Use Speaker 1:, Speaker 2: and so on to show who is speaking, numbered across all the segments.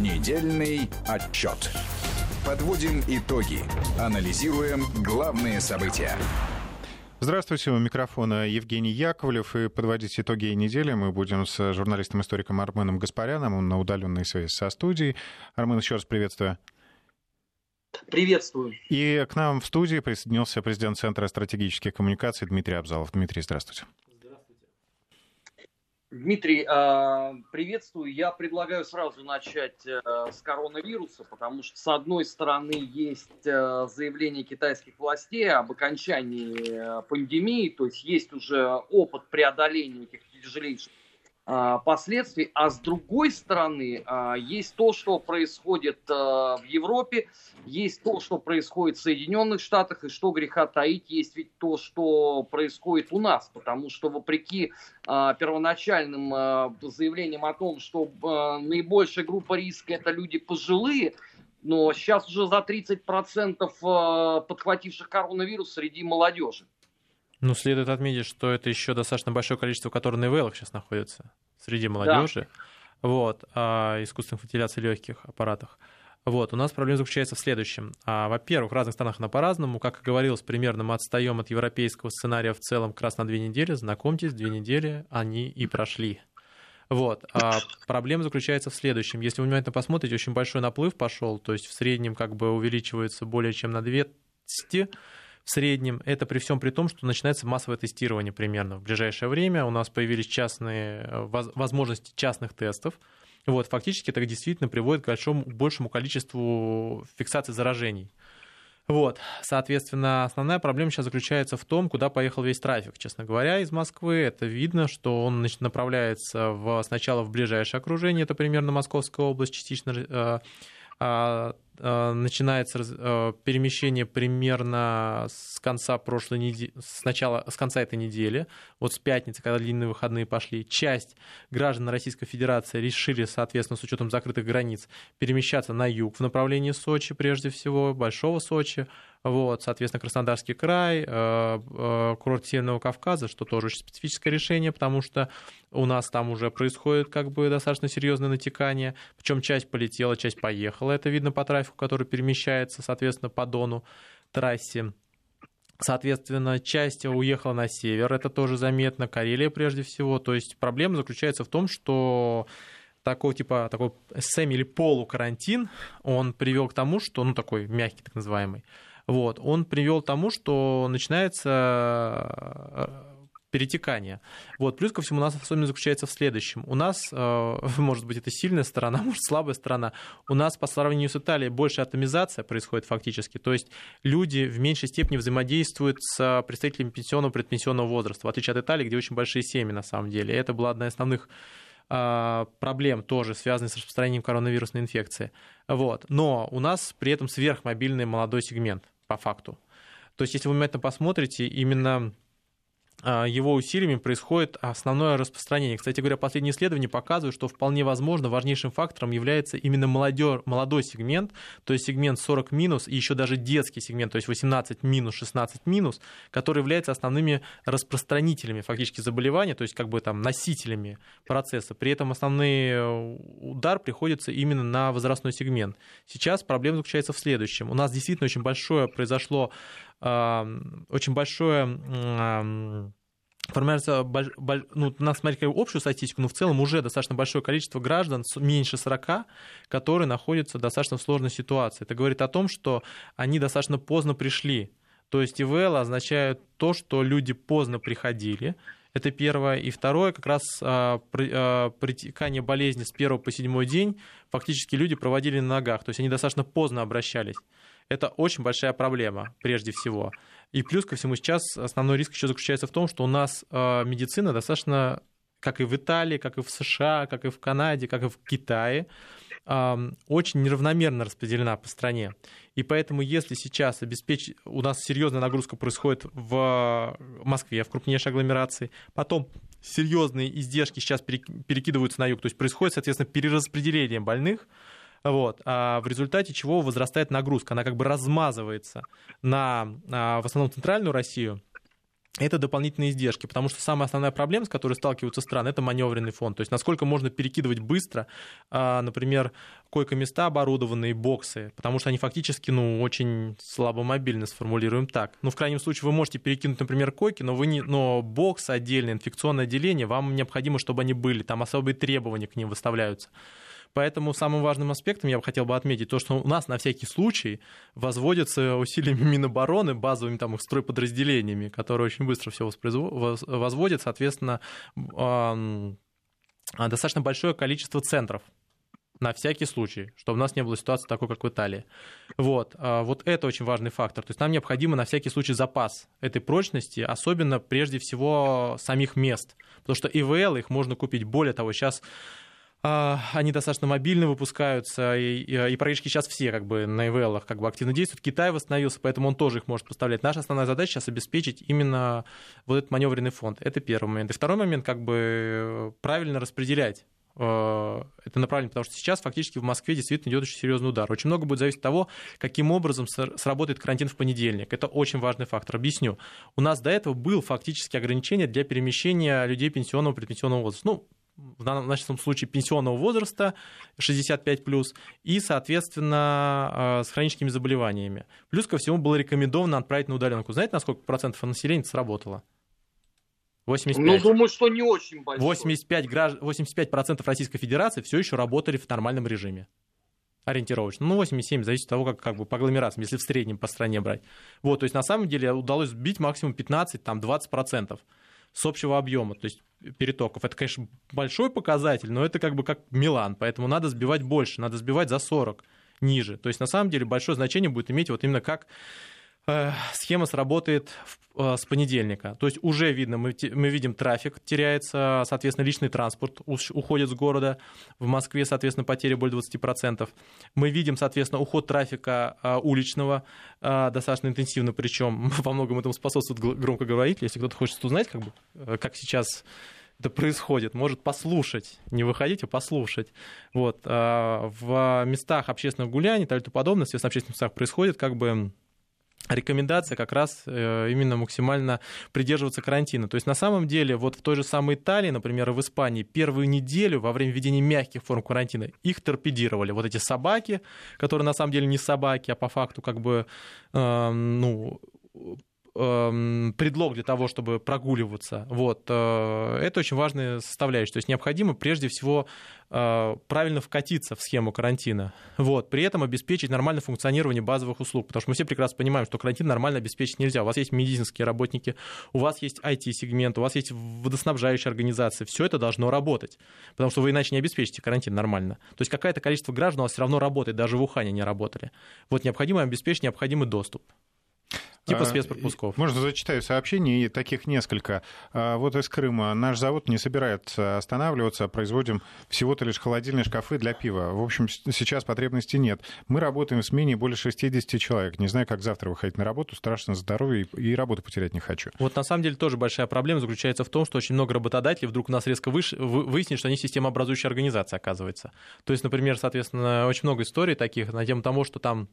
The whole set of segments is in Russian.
Speaker 1: Недельный отчет. Подводим итоги. Анализируем главные события.
Speaker 2: Здравствуйте, у микрофона Евгений Яковлев. И подводить итоги недели мы будем с журналистом-историком Арменом Гаспаряном. Он на удаленной связи со студией. Армен, еще раз приветствую.
Speaker 3: Приветствую.
Speaker 2: И к нам в студии присоединился президент Центра стратегических коммуникаций Дмитрий Абзалов. Дмитрий, здравствуйте.
Speaker 3: Дмитрий, а, приветствую. Я предлагаю сразу начать э, с коронавируса, потому что, с одной стороны, есть э, заявление китайских властей об окончании э, пандемии, то есть есть уже опыт преодоления этих тяжелейших последствий, а с другой стороны а, есть то, что происходит а, в Европе, есть то, что происходит в Соединенных Штатах, и что греха таить, есть ведь то, что происходит у нас, потому что вопреки первоначальным заявлениям о том, что наибольшая группа риска это люди пожилые, но сейчас уже за 30% подхвативших коронавирус среди молодежи.
Speaker 4: Ну, следует отметить, что это еще достаточно большое количество, которое на ИВЛах сейчас находится среди молодежи. Да. Вот, а, искусственных вентиляций легких аппаратах. Вот, у нас проблема заключается в следующем. А, во-первых, в разных странах она по-разному. Как и говорилось, примерно мы отстаем от европейского сценария в целом как раз на две недели. Знакомьтесь, две недели они и прошли. Вот. А проблема заключается в следующем. Если вы внимательно посмотрите, очень большой наплыв пошел, то есть в среднем как бы увеличивается более чем на 200 в среднем. Это при всем при том, что начинается массовое тестирование примерно в ближайшее время. У нас появились частные э, возможности частных тестов. Вот, фактически это действительно приводит к большому, большему количеству фиксаций заражений. Вот, соответственно, основная проблема сейчас заключается в том, куда поехал весь трафик. Честно говоря, из Москвы это видно, что он направляется в, сначала в ближайшее окружение, это примерно Московская область, частично э, а, начинается а, перемещение примерно с конца прошлой недели, с начала, с конца этой недели, вот с пятницы, когда длинные выходные пошли, часть граждан Российской Федерации решили, соответственно, с учетом закрытых границ, перемещаться на юг в направлении Сочи, прежде всего, Большого Сочи, вот, соответственно, Краснодарский край, э, э, курорт Северного Кавказа, что тоже очень специфическое решение, потому что у нас там уже происходит как бы достаточно серьезное натекание, причем часть полетела, часть поехала, это видно по трафику, который перемещается, соответственно, по Дону, трассе. Соответственно, часть уехала на север, это тоже заметно, Карелия прежде всего. То есть проблема заключается в том, что такой типа такой сэми или полукарантин, он привел к тому, что, ну такой мягкий так называемый, вот, он привел к тому, что начинается э, перетекание. Вот. Плюс ко всему у нас особенно заключается в следующем. У нас, э, может быть, это сильная сторона, может, слабая сторона. У нас по сравнению с Италией больше атомизация происходит фактически. То есть люди в меньшей степени взаимодействуют с представителями пенсионного предпенсионного возраста, в отличие от Италии, где очень большие семьи на самом деле. Это была одна из основных э, проблем тоже, связанных с распространением коронавирусной инфекции. Вот. Но у нас при этом сверхмобильный молодой сегмент по факту. То есть, если вы внимательно посмотрите, именно его усилиями происходит основное распространение. Кстати говоря, последние исследования показывают, что вполне возможно важнейшим фактором является именно молодер, молодой сегмент, то есть сегмент 40 минус и еще даже детский сегмент, то есть 18 минус, 16 минус, который является основными распространителями фактически заболевания, то есть как бы там носителями процесса. При этом основной э, удар приходится именно на возрастной сегмент. Сейчас проблема заключается в следующем. У нас действительно очень большое произошло очень большое формируется, ну, надо смотреть общую статистику, но в целом уже достаточно большое количество граждан, меньше 40, которые находятся в достаточно сложной ситуации. Это говорит о том, что они достаточно поздно пришли. То есть ИВЛ означает то, что люди поздно приходили, это первое. И второе, как раз а, а, притекание болезни с первого по седьмой день фактически люди проводили на ногах. То есть они достаточно поздно обращались. Это очень большая проблема, прежде всего. И плюс ко всему сейчас основной риск еще заключается в том, что у нас а, медицина достаточно, как и в Италии, как и в США, как и в Канаде, как и в Китае, очень неравномерно распределена по стране. И поэтому, если сейчас обеспечить, у нас серьезная нагрузка происходит в Москве, в крупнейшей агломерации, потом серьезные издержки сейчас перекидываются на юг, то есть происходит, соответственно, перераспределение больных, вот, а в результате чего возрастает нагрузка, она как бы размазывается на, а, в основном, центральную Россию, это дополнительные издержки, потому что самая основная проблема, с которой сталкиваются страны, это маневренный фонд. То есть насколько можно перекидывать быстро, а, например, койко-места оборудованные, боксы, потому что они фактически, ну, очень слабомобильны, сформулируем так. Ну, в крайнем случае, вы можете перекинуть, например, койки, но, вы не, но бокс отдельное, инфекционное отделение, вам необходимо, чтобы они были, там особые требования к ним выставляются. Поэтому самым важным аспектом я бы хотел бы отметить то, что у нас на всякий случай возводятся усилиями Минобороны базовыми там, их стройподразделениями, которые очень быстро все возводят, соответственно, достаточно большое количество центров на всякий случай, чтобы у нас не было ситуации такой, как в Италии. Вот, а, вот это очень важный фактор. То есть нам необходимо на всякий случай запас этой прочности, особенно прежде всего самих мест. Потому что ИВЛ их можно купить. Более того, сейчас а, они достаточно мобильно выпускаются, и, и, и практически сейчас все как бы на ivl как бы активно действуют. Китай восстановился, поэтому он тоже их может поставлять. Наша основная задача сейчас обеспечить именно вот этот маневренный фонд. Это первый момент. И второй момент, как бы правильно распределять э, это направление, потому что сейчас фактически в Москве действительно идет очень серьезный удар. Очень много будет зависеть от того, каким образом сработает карантин в понедельник. Это очень важный фактор. Объясню. У нас до этого был фактически ограничение для перемещения людей пенсионного предпенсионного возраста. Ну, в данном нашем случае пенсионного возраста 65 плюс и, соответственно, э, с хроническими заболеваниями. Плюс ко всему было рекомендовано отправить на удаленку. Знаете, на сколько процентов населения сработало? 85.
Speaker 3: Ну, думаю, что не очень большой.
Speaker 4: 85, гражд... 85 процентов Российской Федерации все еще работали в нормальном режиме. Ориентировочно. Ну, 87, зависит от того, как, как бы по агломерациям, если в среднем по стране брать. Вот, то есть на самом деле удалось сбить максимум 15, там, 20 процентов с общего объема, то есть перетоков. Это, конечно, большой показатель, но это как бы как Милан, поэтому надо сбивать больше, надо сбивать за 40 ниже. То есть на самом деле большое значение будет иметь вот именно как схема сработает э, с понедельника. То есть уже видно, мы, видим трафик теряется, соответственно, личный транспорт уходит с города. В Москве, соответственно, потери более 20%. Мы видим, соответственно, уход трафика э, уличного достаточно интенсивно, причем во многом этому способствует громкоговоритель. Если кто-то хочет узнать, как, бы, как сейчас это происходит, может послушать, не выходить, а послушать. Вот. В местах общественных гуляний и тому подобное, в общественных местах происходит как бы рекомендация как раз э, именно максимально придерживаться карантина. То есть на самом деле вот в той же самой Италии, например, и в Испании первую неделю во время введения мягких форм карантина их торпедировали. Вот эти собаки, которые на самом деле не собаки, а по факту как бы э, ну, Эм, предлог для того, чтобы прогуливаться. Вот. Э, это очень важная составляющая. То есть необходимо прежде всего э, правильно вкатиться в схему карантина. Вот. При этом обеспечить нормальное функционирование базовых услуг. Потому что мы все прекрасно понимаем, что карантин нормально обеспечить нельзя. У вас есть медицинские работники, у вас есть IT-сегмент, у вас есть водоснабжающие организации. Все это должно работать. Потому что вы иначе не обеспечите карантин нормально. То есть какое-то количество граждан у вас все равно работает, даже в Ухане не работали. Вот необходимо обеспечить необходимый доступ. Типа а, спецпропусков.
Speaker 2: Можно зачитаю сообщение, и таких несколько. А, вот из Крыма. Наш завод не собирается останавливаться, производим всего-то лишь холодильные шкафы для пива. В общем, сейчас потребности нет. Мы работаем в смене более 60 человек. Не знаю, как завтра выходить на работу. Страшно здоровье и работу потерять не хочу.
Speaker 4: Вот на самом деле тоже большая проблема заключается в том, что очень много работодателей вдруг у нас резко выш... выяснит, что они системообразующая организация, оказывается. То есть, например, соответственно, очень много историй таких на тему того, что там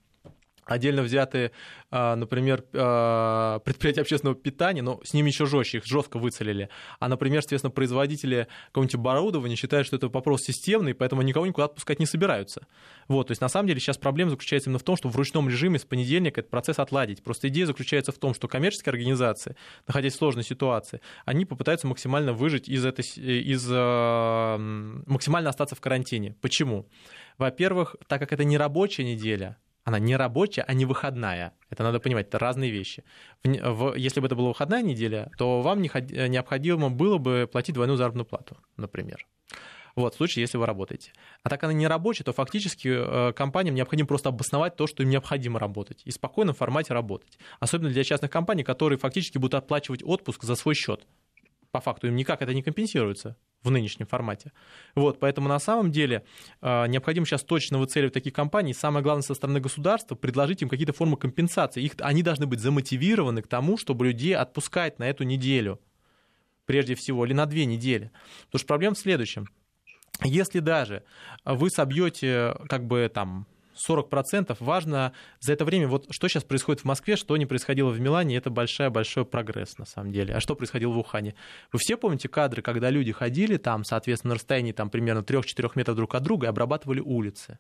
Speaker 4: отдельно взятые, а, например, а, предприятия общественного питания, но с ними еще жестче, их жестко выцелили. А, например, соответственно, производители какого-нибудь оборудования считают, что это вопрос системный, поэтому никого никуда отпускать не собираются. Вот, то есть, на самом деле, сейчас проблема заключается именно в том, что в ручном режиме с понедельника этот процесс отладить. Просто идея заключается в том, что коммерческие организации, находясь в сложной ситуации, они попытаются максимально выжить из этой, из, максимально остаться в карантине. Почему? Во-первых, так как это не рабочая неделя, она не рабочая, а не выходная. Это надо понимать, это разные вещи. В, в, если бы это была выходная неделя, то вам не, необходимо было бы платить двойную заработную плату, например. Вот, в случае, если вы работаете. А так она не рабочая, то фактически э, компаниям необходимо просто обосновать то, что им необходимо работать, и в спокойном формате работать. Особенно для частных компаний, которые фактически будут оплачивать отпуск за свой счет. По факту им никак это не компенсируется в нынешнем формате. Вот, поэтому на самом деле э, необходимо сейчас точно выцеливать такие компании. Самое главное со стороны государства предложить им какие-то формы компенсации. Их, они должны быть замотивированы к тому, чтобы людей отпускать на эту неделю, прежде всего, или на две недели. Потому что проблема в следующем. Если даже вы собьете как бы там 40%. Важно за это время, вот что сейчас происходит в Москве, что не происходило в Милане, это большой-большой прогресс на самом деле. А что происходило в Ухане? Вы все помните кадры, когда люди ходили там, соответственно, на расстоянии там, примерно 3-4 метров друг от друга и обрабатывали улицы?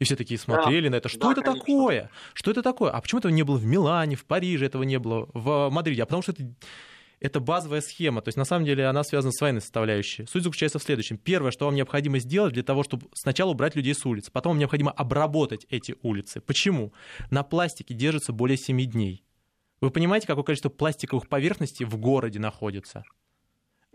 Speaker 4: И все такие смотрели да, на это. Что да, это конечно. такое? Что это такое? А почему этого не было в Милане, в Париже, этого не было в Мадриде? А потому что это это базовая схема. То есть, на самом деле, она связана с военной составляющей. Суть заключается в следующем. Первое, что вам необходимо сделать для того, чтобы сначала убрать людей с улиц. Потом вам необходимо обработать эти улицы. Почему? На пластике держится более 7 дней. Вы понимаете, какое количество пластиковых поверхностей в городе находится?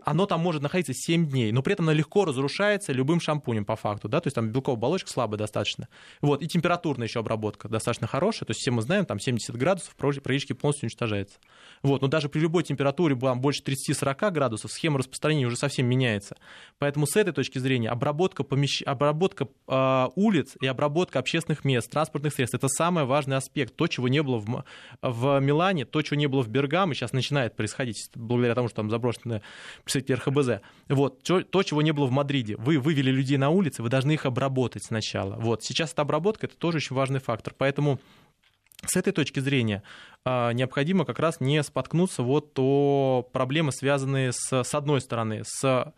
Speaker 4: Оно там может находиться 7 дней, но при этом оно легко разрушается любым шампунем по факту, да, то есть там белковая оболочка слабая достаточно. Вот, и температурная еще обработка достаточно хорошая, то есть все мы знаем, там 70 градусов, проречки полностью уничтожается. Вот, но даже при любой температуре там, больше 30-40 градусов схема распространения уже совсем меняется. Поэтому с этой точки зрения обработка, помещ... обработка э, улиц и обработка общественных мест, транспортных средств, это самый важный аспект, то, чего не было в, в Милане, то, чего не было в Бергамо, сейчас начинает происходить благодаря тому, что там заброшенная представитель РХБЗ. Вот, то, чего не было в Мадриде. Вы вывели людей на улицы, вы должны их обработать сначала. Вот, сейчас эта обработка, это тоже очень важный фактор. Поэтому с этой точки зрения а, необходимо как раз не споткнуться вот о проблемы, связанные с, с одной стороны, с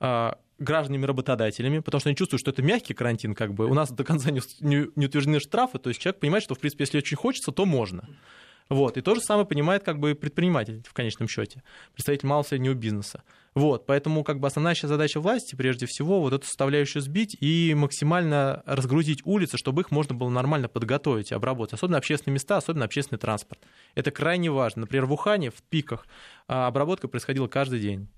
Speaker 4: а, гражданами-работодателями, потому что они чувствуют, что это мягкий карантин, как бы у нас до конца не, не, не утверждены штрафы, то есть человек понимает, что, в принципе, если очень хочется, то можно. Вот. И то же самое понимает как бы предприниматель в конечном счете, представитель малого и среднего бизнеса. Вот. Поэтому как бы основная сейчас задача власти, прежде всего, вот эту составляющую сбить и максимально разгрузить улицы, чтобы их можно было нормально подготовить и обработать. Особенно общественные места, особенно общественный транспорт. Это крайне важно. Например, в Ухане, в пиках, а, обработка происходила каждый день.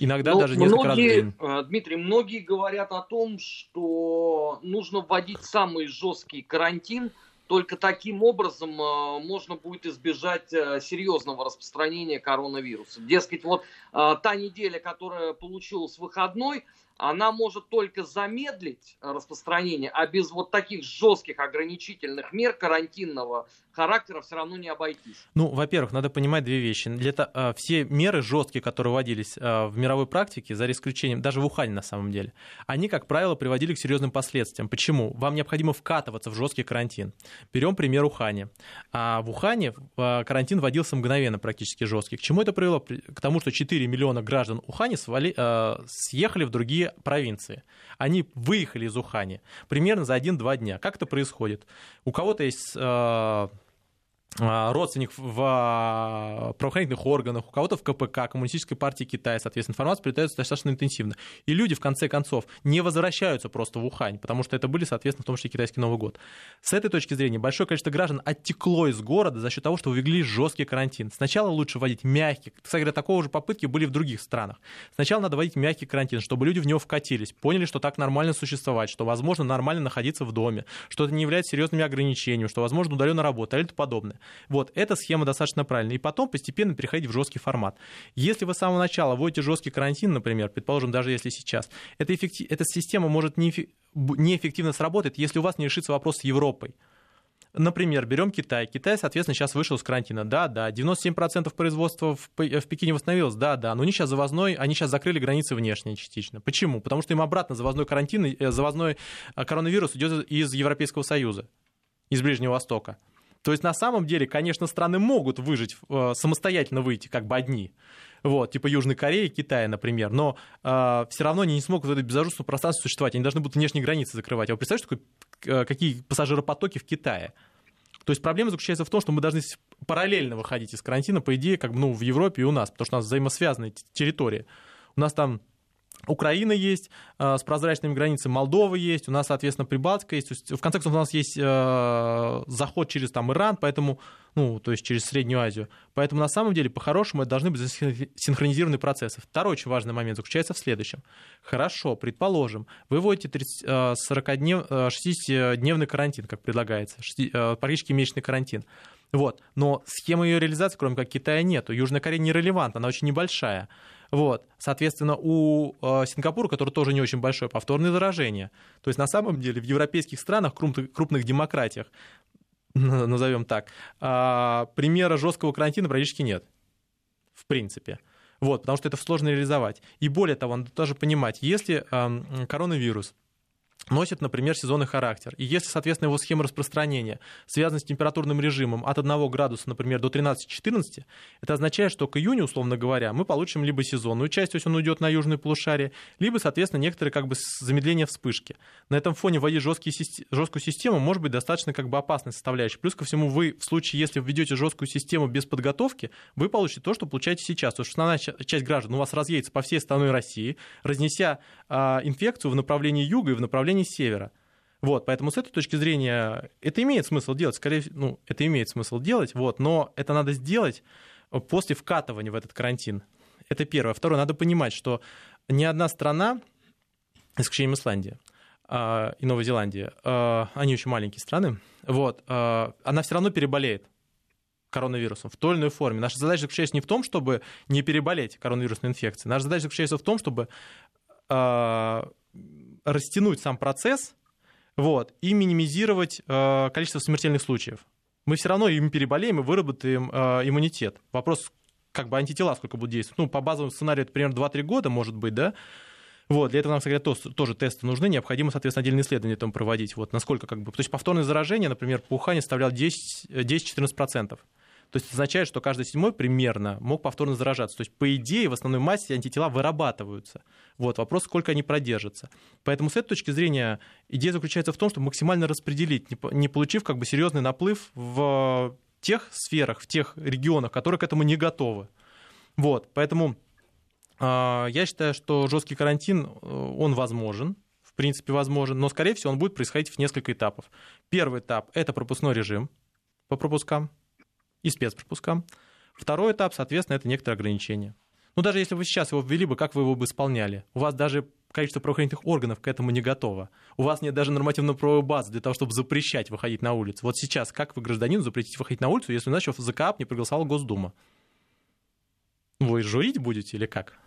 Speaker 4: Иногда
Speaker 3: ну,
Speaker 4: даже несколько
Speaker 3: многие,
Speaker 4: раз в день.
Speaker 3: Э, Дмитрий, многие говорят о том, что нужно вводить самый жесткий карантин – только таким образом э, можно будет избежать э, серьезного распространения коронавируса. Дескать, вот э, та неделя, которая получилась выходной, она может только замедлить распространение, а без вот таких жестких ограничительных мер карантинного характера все равно не обойтись.
Speaker 4: Ну, во-первых, надо понимать две вещи. Для, э, все меры жесткие, которые вводились э, в мировой практике, за исключением, даже в Ухане на самом деле, они, как правило, приводили к серьезным последствиям. Почему? Вам необходимо вкатываться в жесткий карантин. Берем пример Ухани. А в Ухане э, карантин вводился мгновенно, практически жесткий. К чему это привело? К тому, что 4 миллиона граждан Ухани свали, э, съехали в другие провинции. Они выехали из Ухани примерно за 1-2 дня. Как это происходит? У кого-то есть э, родственник в а, правоохранительных органах, у кого-то в КПК, Коммунистической партии Китая, соответственно, информация передается достаточно интенсивно. И люди, в конце концов, не возвращаются просто в Ухань, потому что это были, соответственно, в том числе китайский Новый год. С этой точки зрения большое количество граждан оттекло из города за счет того, что ввели жесткий карантин. Сначала лучше вводить мягкий. Кстати говоря, такого же попытки были в других странах. Сначала надо вводить мягкий карантин, чтобы люди в него вкатились, поняли, что так нормально существовать, что возможно нормально находиться в доме, что это не является серьезными ограничениями, что возможно удаленно работать или подобное. Вот, эта схема достаточно правильная. И потом постепенно переходить в жесткий формат. Если вы с самого начала вводите жесткий карантин, например, предположим, даже если сейчас, эта, эффектив... эта система может неэффективно сработать, если у вас не решится вопрос с Европой. Например, берем Китай. Китай, соответственно, сейчас вышел из карантина. Да, да, 97% производства в, в Пекине восстановилось. Да, да, но они сейчас завозной, они сейчас закрыли границы внешние частично. Почему? Потому что им обратно завозной карантин, э, завозной э, коронавирус идет из Европейского Союза, из Ближнего Востока. То есть на самом деле, конечно, страны могут выжить, э, самостоятельно выйти как бы одни. Вот, типа Южной Кореи, Китая, например, но э, все равно они не смогут в этом безоружном пространстве существовать, они должны будут внешние границы закрывать. А вы представляете, э, какие пассажиропотоки в Китае? То есть проблема заключается в том, что мы должны параллельно выходить из карантина, по идее, как ну, в Европе и у нас, потому что у нас взаимосвязанные территории. У нас там Украина есть э, с прозрачными границами, Молдова есть, у нас, соответственно, Прибалтика есть. В конце концов, у нас есть э, заход через там, Иран, поэтому, ну, то есть через Среднюю Азию. Поэтому, на самом деле, по-хорошему, это должны быть синхронизированные процессы. Второй очень важный момент заключается в следующем. Хорошо, предположим, вы вводите 40-днев, 60-дневный карантин, как предлагается, практически месячный карантин. Вот. Но схемы ее реализации, кроме как Китая, нету. Южная Корея нерелевантна, она очень небольшая. Вот. Соответственно, у э, Сингапура, который тоже не очень большой, повторные заражения. То есть на самом деле в европейских странах, крупных, крупных демократиях, назовем так, э, примера жесткого карантина практически нет. В принципе. Вот, потому что это сложно реализовать. И более того, надо тоже понимать, если э, коронавирус носит, например, сезонный характер. И если, соответственно, его схема распространения связана с температурным режимом от 1 градуса, например, до 13-14, это означает, что к июню, условно говоря, мы получим либо сезонную часть, то есть он уйдет на южное полушарие, либо, соответственно, некоторые как бы замедления вспышки. На этом фоне вводить жесткие, жесткую систему может быть достаточно как бы опасной составляющей. Плюс ко всему, вы в случае, если введете жесткую систему без подготовки, вы получите то, что получаете сейчас. То есть основная часть граждан у вас разъедется по всей стране России, разнеся э, инфекцию в направлении юга и в направлении направлении севера. Вот, поэтому с этой точки зрения это имеет смысл делать, скорее всего, ну, это имеет смысл делать, вот, но это надо сделать после вкатывания в этот карантин. Это первое. Второе, надо понимать, что ни одна страна, исключением Исландии э, и Новой Зеландии, э, они очень маленькие страны, вот, э, она все равно переболеет коронавирусом в той или иной форме. Наша задача заключается не в том, чтобы не переболеть коронавирусной инфекцией. Наша задача заключается в том, чтобы растянуть сам процесс вот, и минимизировать э, количество смертельных случаев. Мы все равно им переболеем и выработаем э, иммунитет. Вопрос, как бы антитела сколько будут действовать. Ну, по базовому сценарию это примерно 2-3 года, может быть, да? Вот, для этого нам, кстати, тоже, тесты нужны, необходимо, соответственно, отдельные исследования там проводить. Вот, насколько, как бы, то есть повторное заражение, например, по Ухане составляло 10-14%. То есть означает, что каждый седьмой примерно мог повторно заражаться. То есть, по идее, в основной массе антитела вырабатываются. Вот, вопрос, сколько они продержатся. Поэтому с этой точки зрения идея заключается в том, чтобы максимально распределить, не получив как бы серьезный наплыв в тех сферах, в тех регионах, которые к этому не готовы. Вот, поэтому э, я считаю, что жесткий карантин, э, он возможен, в принципе возможен, но, скорее всего, он будет происходить в несколько этапов. Первый этап – это пропускной режим по пропускам, и спецпропускам. Второй этап, соответственно, это некоторые ограничения. Ну, даже если вы сейчас его ввели бы, как вы его бы исполняли? У вас даже количество правоохранительных органов к этому не готово. У вас нет даже нормативно-правовой базы для того, чтобы запрещать выходить на улицу. Вот сейчас, как вы гражданину запретите выходить на улицу, если иначе за КАП не проголосовала Госдума? Вы журить будете или как?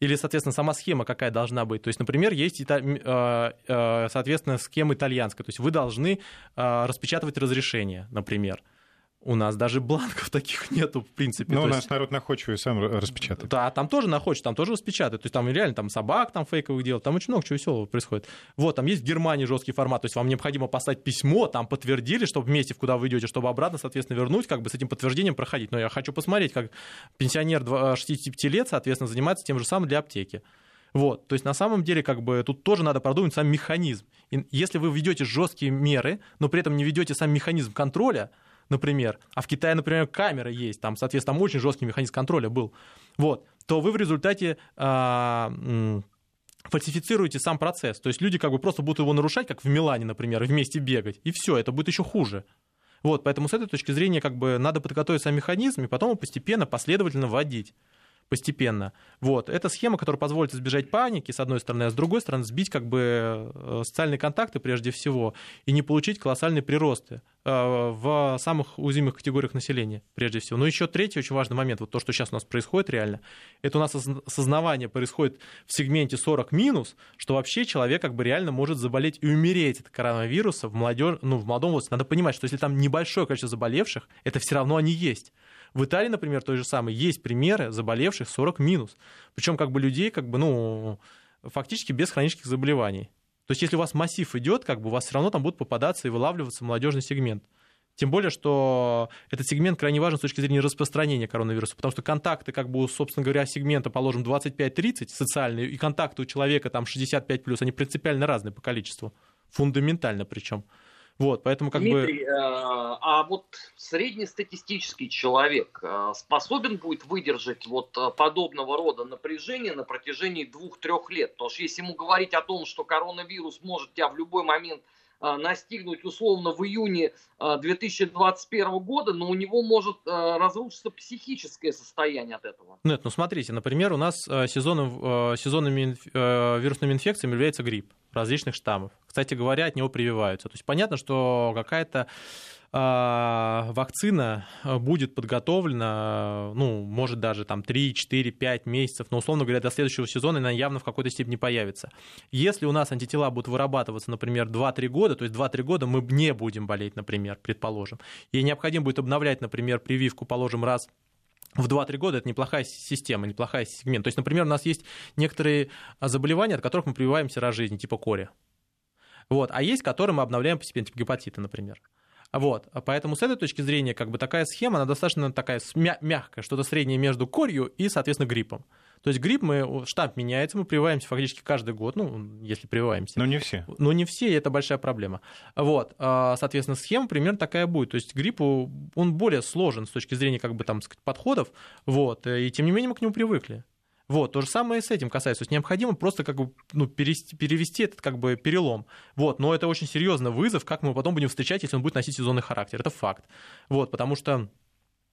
Speaker 4: Или, соответственно, сама схема какая должна быть. То есть, например, есть, э, э, соответственно, схема итальянская. То есть вы должны э, распечатывать разрешение, например. У нас даже бланков таких нету, в принципе. То
Speaker 2: у нас
Speaker 4: есть...
Speaker 2: народ находчивый сам распечатает.
Speaker 4: Да, там тоже находится, там тоже распечатают. То есть там реально там собак там фейковых делают, там очень много чего веселого происходит. Вот, там есть в Германии жесткий формат, то есть вам необходимо послать письмо, там подтвердили, чтобы вместе, куда вы идете, чтобы обратно, соответственно, вернуть, как бы с этим подтверждением проходить. Но я хочу посмотреть, как пенсионер 65 лет, соответственно, занимается тем же самым для аптеки. Вот, то есть на самом деле как бы тут тоже надо продумать сам механизм. И если вы ведете жесткие меры, но при этом не ведете сам механизм контроля, например, а в Китае, например, камера есть, там, соответственно, там очень жесткий механизм контроля был, вот, то вы в результате а, фальсифицируете сам процесс. То есть люди как бы просто будут его нарушать, как в Милане, например, вместе бегать, и все, это будет еще хуже. Вот, поэтому с этой точки зрения как бы надо подготовить сам механизм и потом постепенно, последовательно вводить постепенно. Вот. Это схема, которая позволит избежать паники, с одной стороны, а с другой стороны, сбить как бы э, социальные контакты прежде всего и не получить колоссальные приросты в самых уязвимых категориях населения, прежде всего. Но еще третий очень важный момент, вот то, что сейчас у нас происходит реально, это у нас осознавание происходит в сегменте 40 минус, что вообще человек как бы реально может заболеть и умереть от коронавируса в, молодежь, ну, в молодом возрасте. Надо понимать, что если там небольшое количество заболевших, это все равно они есть. В Италии, например, той же самой, есть примеры заболевших 40 минус. Причем как бы людей, как бы, ну, фактически без хронических заболеваний. То есть если у вас массив идет, как бы у вас все равно там будут попадаться и вылавливаться молодежный сегмент. Тем более, что этот сегмент крайне важен с точки зрения распространения коронавируса, потому что контакты, как бы, собственно говоря, сегмента, положим, 25-30 социальные, и контакты у человека там 65+, они принципиально разные по количеству, фундаментально причем. Вот, поэтому как
Speaker 3: Дмитрий,
Speaker 4: бы...
Speaker 3: Э, а вот среднестатистический человек э, способен будет выдержать вот э, подобного рода напряжение на протяжении двух-трех лет? Потому что если ему говорить о том, что коронавирус может тебя в любой момент настигнуть условно в июне 2021 э, года, но у него может разрушиться психическое состояние от этого.
Speaker 4: Нет, ну смотрите, например, у нас сезонным, сезонными вирусными инфекциями является грипп различных штаммов. Кстати говоря, от него прививаются. То есть понятно, что какая-то а, вакцина э, будет подготовлена, ну, может даже там 3, 4, 5 месяцев, но, условно говоря, до следующего сезона она явно в какой-то степени появится. Если у нас антитела будут вырабатываться, например, 2-3 года, то есть 2-3 года мы не будем болеть, например, предположим, и необходимо будет обновлять, например, прививку, положим, раз в 2-3 года это неплохая система, неплохая сегмент. То есть, например, у нас есть некоторые заболевания, от которых мы прививаемся раз в жизни, типа кори. Вот. А есть, которые мы обновляем постепенно, типа гепатита, например. Вот. Поэтому с этой точки зрения как бы такая схема, она достаточно такая мягкая, что-то среднее между корью и, соответственно, гриппом. То есть грипп, мы, штамп меняется, мы прививаемся фактически каждый год, ну, если прививаемся.
Speaker 2: Но не все.
Speaker 4: Но не все, и это большая проблема. Вот, а, соответственно, схема примерно такая будет. То есть грипп, он более сложен с точки зрения, как бы, там, сказать, подходов, вот, и тем не менее мы к нему привыкли. Вот, то же самое и с этим касается. То есть необходимо просто как бы ну, перевести, перевести этот как бы перелом. Вот, но это очень серьезный вызов, как мы потом будем встречать, если он будет носить сезонный характер. Это факт. Вот, потому что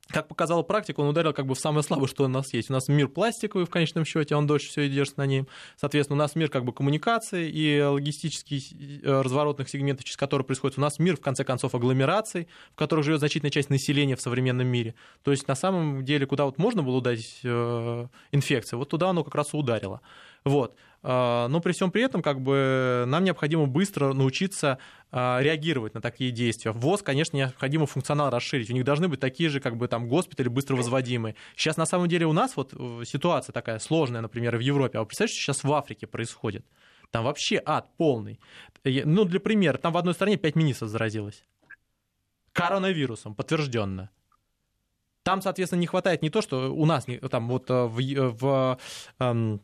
Speaker 4: как показала практика, он ударил как бы в самое слабое, что у нас есть. У нас мир пластиковый в конечном счете, он дольше все и держится на нем. Соответственно, у нас мир как бы коммуникации и логистических э, разворотных сегментов, через которые происходит. У нас мир, в конце концов, агломераций, в которых живет значительная часть населения в современном мире. То есть, на самом деле, куда вот можно было ударить э, инфекция, вот туда оно как раз и ударило. Вот. А, но при всем при этом как бы, нам необходимо быстро научиться а, реагировать на такие действия. ВОЗ, конечно, необходимо функционал расширить. У них должны быть такие же как бы, там, госпитали быстро возводимые. Сейчас на самом деле у нас вот э, ситуация такая сложная, например, в Европе. А вы представляете, что сейчас в Африке происходит? Там вообще ад полный. Ну, для примера, там в одной стране 5 министров заразилось. Коронавирусом, подтвержденно. Там, соответственно, не хватает не то, что у нас там вот э, в, э, в эм,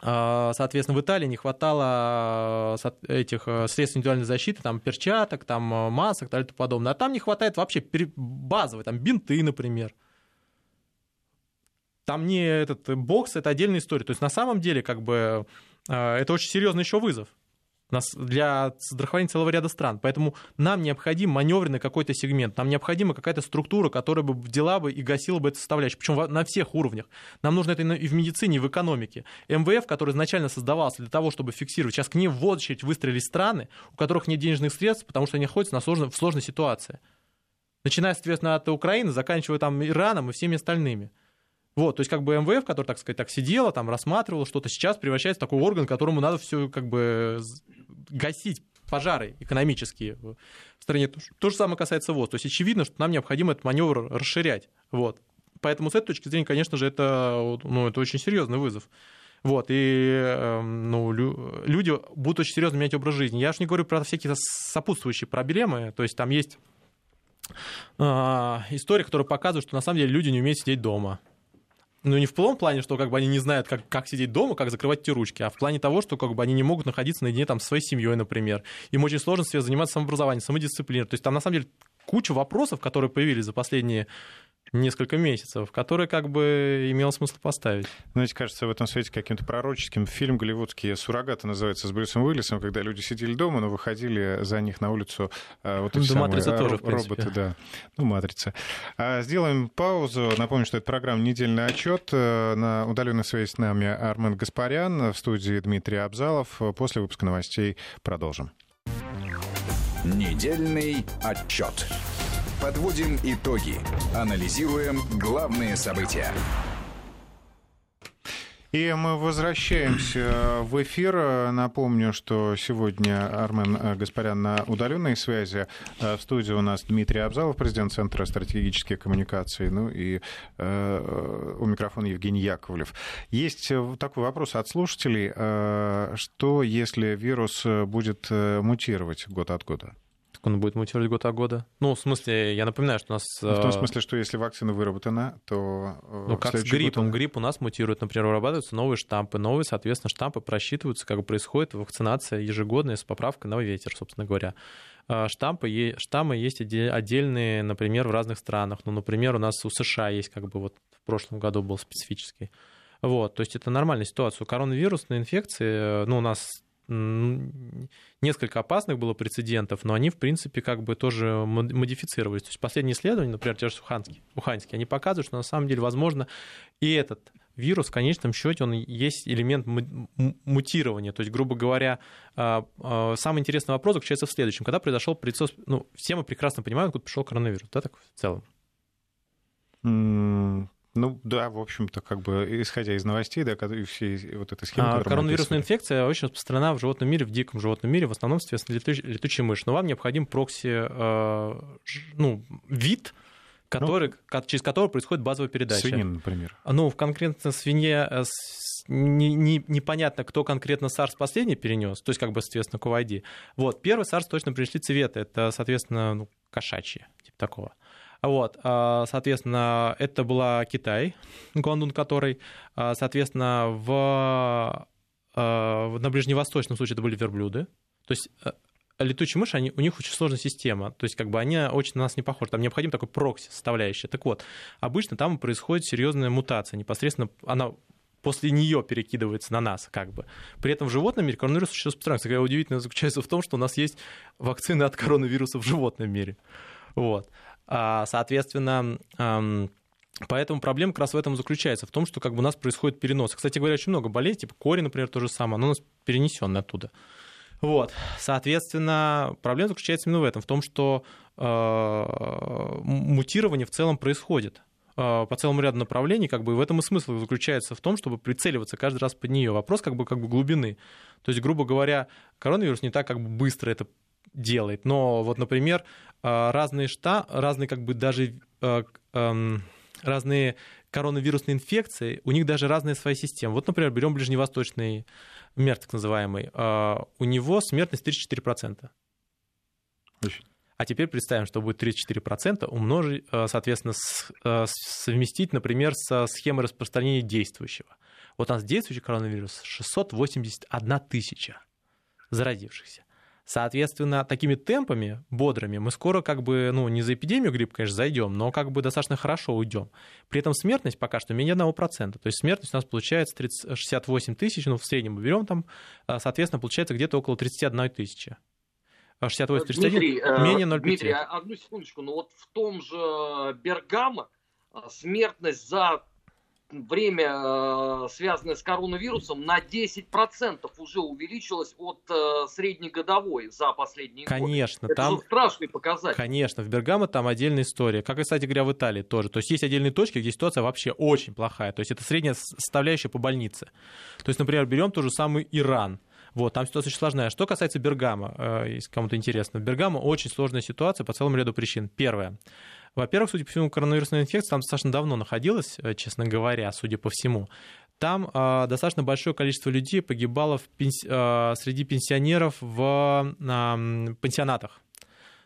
Speaker 4: соответственно, в Италии не хватало а, этих э, средств индивидуальной защиты, там, перчаток, там, э, масок и тому подобное. А там не хватает вообще базовой, там, бинты, например. Там не этот э, бокс, это отдельная история. То есть, на самом деле, как бы, это очень серьезный еще вызов для страхования целого ряда стран. Поэтому нам необходим маневренный какой-то сегмент, нам необходима какая-то структура, которая бы взяла бы и гасила бы эту составляющую, причем на всех уровнях. Нам нужно это и в медицине, и в экономике. МВФ, который изначально создавался для того, чтобы фиксировать, сейчас к ним в очередь выстроились страны, у которых нет денежных средств, потому что они находятся на сложной, в сложной ситуации. Начиная, соответственно, от Украины, заканчивая там Ираном и всеми остальными. Вот, то есть как бы МВФ, который, так сказать, так сидела, там рассматривала что-то, сейчас превращается в такой орган, которому надо все как бы гасить пожары экономические в стране. То же самое касается ВОЗ. То есть очевидно, что нам необходимо этот маневр расширять. Вот. Поэтому с этой точки зрения, конечно же, это, ну, это очень серьезный вызов. Вот, и эм, ну, люди будут очень серьезно менять образ жизни. Я же не говорю про всякие сопутствующие проблемы, то есть там есть а, история, которая показывает, что на самом деле люди не умеют сидеть дома. Ну, не в том плане, что как бы они не знают, как, как сидеть дома, как закрывать эти ручки, а в плане того, что как бы они не могут находиться наедине там, со своей семьей, например. Им очень сложно себе заниматься самообразованием, самодисциплиной. То есть там на самом деле куча вопросов, которые появились за последние несколько месяцев, которые как бы имело смысл поставить.
Speaker 2: Знаете, кажется, в этом свете каким-то пророческим фильм голливудский «Суррогаты» называется с Брюсом Уиллисом, когда люди сидели дома, но выходили за них на улицу э, вот эти да, самые матрица тоже, роботы. Да. Ну, «Матрица». А, сделаем паузу. Напомню, что это программа «Недельный отчет». Э, на удаленной связи с нами Армен Гаспарян, в студии Дмитрий Абзалов. После выпуска новостей продолжим.
Speaker 1: Недельный отчет. Подводим итоги. Анализируем главные события.
Speaker 2: И мы возвращаемся в эфир. Напомню, что сегодня Армен Гаспарян на удаленной связи. В студии у нас Дмитрий Абзалов, президент Центра стратегических коммуникаций. Ну и э, у микрофона Евгений Яковлев. Есть такой вопрос от слушателей. Э, что если вирус будет э, мутировать год от года?
Speaker 4: Он будет мутировать год от года. Ну, в смысле, я напоминаю, что у нас...
Speaker 2: Ну, в том э, смысле, что если вакцина выработана, то...
Speaker 4: Э, ну, как с гриппом. Год... Грипп у нас мутирует, например, вырабатываются новые штампы. Новые, соответственно, штампы просчитываются, как происходит вакцинация ежегодная с поправкой на ветер, собственно говоря. Э, штампы, штаммы есть отдельные, например, в разных странах. Ну, например, у нас у США есть, как бы вот в прошлом году был специфический. Вот, то есть это нормальная ситуация. Коронавирусные инфекции, ну, у нас несколько опасных было прецедентов, но они, в принципе, как бы тоже модифицировались. То есть последние исследования, например, те же Уханские, Уханские они показывают, что на самом деле, возможно, и этот вирус в конечном счете он есть элемент мутирования. То есть, грубо говоря, а, а, самый интересный вопрос заключается в следующем. Когда произошел прицел... Ну, все мы прекрасно понимаем, откуда пришел коронавирус, да, так в целом?
Speaker 2: Ну да, в общем-то, как бы исходя из новостей, да, и всей вот этой схемы. А,
Speaker 4: коронавирусная инфекция очень распространена в животном мире, в диком животном мире, в основном, соответственно, летучая, летучая мышь. Но вам необходим прокси, э, ну, вид, который, ну, через который происходит базовая передача.
Speaker 2: Свинина, например.
Speaker 4: Ну, конкретно свинья, э, не, не, непонятно, кто конкретно SARS последний перенес, то есть, как бы, соответственно, COVID. Вот, первый SARS точно пришли цветы, это, соответственно, ну, кошачьи, типа такого. Вот, а, соответственно, это была Китай, Гуандун который, а, соответственно, в, а, на ближневосточном случае это были верблюды. То есть летучие мыши, они, у них очень сложная система, то есть как бы они очень на нас не похожи, там необходим такой прокси составляющая. Так вот, обычно там происходит серьезная мутация, непосредственно она после нее перекидывается на нас, как бы. При этом в животном мире коронавирус очень распространяется. Какая удивительно заключается в том, что у нас есть вакцины от коронавируса в животном мире. Вот. А, соответственно, Поэтому проблема как раз в этом заключается, в том, что как бы у нас происходит перенос. Кстати говоря, очень много болезней, типа кори, например, то же самое, но у нас перенесено оттуда. Вот, соответственно, проблема заключается именно в этом, в том, что э, мутирование в целом происходит э, по целому ряду направлений, как бы в этом и смысл заключается в том, чтобы прицеливаться каждый раз под нее. Вопрос как бы, как бы глубины. То есть, грубо говоря, коронавирус не так как бы быстро это делает, но вот, например, э, разные шта, разные как бы даже э, эм, разные коронавирусные инфекции, у них даже разная своя система. Вот, например, берем ближневосточный мер, так называемый, а, у него смертность 34%. Очень. А теперь представим, что будет 34% умножить, а, соответственно, а, совместить, например, со схемой распространения действующего. Вот у нас действующий коронавирус 681 тысяча заразившихся. Соответственно, такими темпами бодрыми мы скоро как бы, ну, не за эпидемию гриппа, конечно, зайдем, но как бы достаточно хорошо уйдем. При этом смертность пока что менее 1%. То есть смертность у нас получается 30, 68 тысяч, ну, в среднем мы берем там, а, соответственно, получается где-то около 31 тысячи.
Speaker 3: 68, 31, Дмитрий, э, менее 0,5. Дмитрий, а, одну секундочку, но вот в том же Бергамо а, смертность за время, э, связанное с коронавирусом, на 10% уже увеличилось от э, среднегодовой за последние
Speaker 4: Конечно,
Speaker 3: годы.
Speaker 4: там...
Speaker 3: Это страшный показатель.
Speaker 4: Конечно, в Бергамо там отдельная история. Как и, кстати говоря, в Италии тоже. То есть есть отдельные точки, где ситуация вообще очень плохая. То есть это средняя составляющая по больнице. То есть, например, берем тот же самый Иран. Вот, там ситуация очень сложная. Что касается Бергама, э, если кому-то интересно, Бергамо очень сложная ситуация по целому ряду причин. Первое. Во-первых, судя по всему, коронавирусная инфекция там достаточно давно находилась, э, честно говоря, судя по всему. Там э, достаточно большое количество людей погибало в пенс... э, среди пенсионеров в э, пансионатах.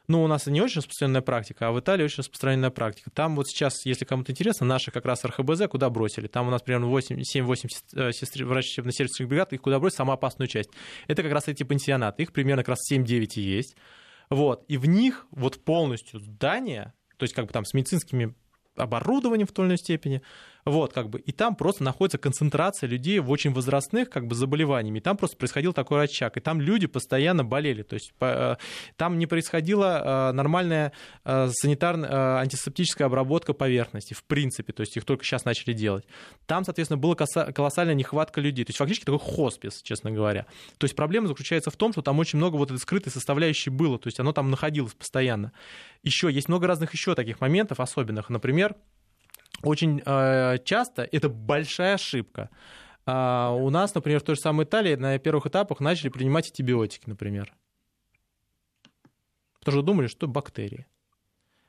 Speaker 4: Ну, у нас не очень распространенная практика, а в Италии очень распространенная практика. Там вот сейчас, если кому-то интересно, наши как раз РХБЗ куда бросили? Там у нас примерно 7-8 э, сестр, лечебно бригад, их куда бросили, самую опасную часть. Это как раз эти пансионаты. Их примерно как раз 7-9 и есть. Вот. И в них вот полностью здание то есть как бы там с медицинскими оборудованием в той или иной степени, вот, как бы, и там просто находится концентрация людей в очень возрастных, как бы, заболеваниями. И там просто происходил такой очаг. И там люди постоянно болели. То есть э, там не происходила э, нормальная э, санитарная антисептическая обработка поверхности, в принципе. То есть их только сейчас начали делать. Там, соответственно, была колоссальная нехватка людей. То есть фактически такой хоспис, честно говоря. То есть проблема заключается в том, что там очень много вот этой скрытой составляющей было. То есть оно там находилось постоянно. Еще есть много разных еще таких моментов особенных. Например, очень э, часто это большая ошибка. А у нас, например, в той же самой Италии на первых этапах начали принимать антибиотики, например. Потому что думали, что бактерии.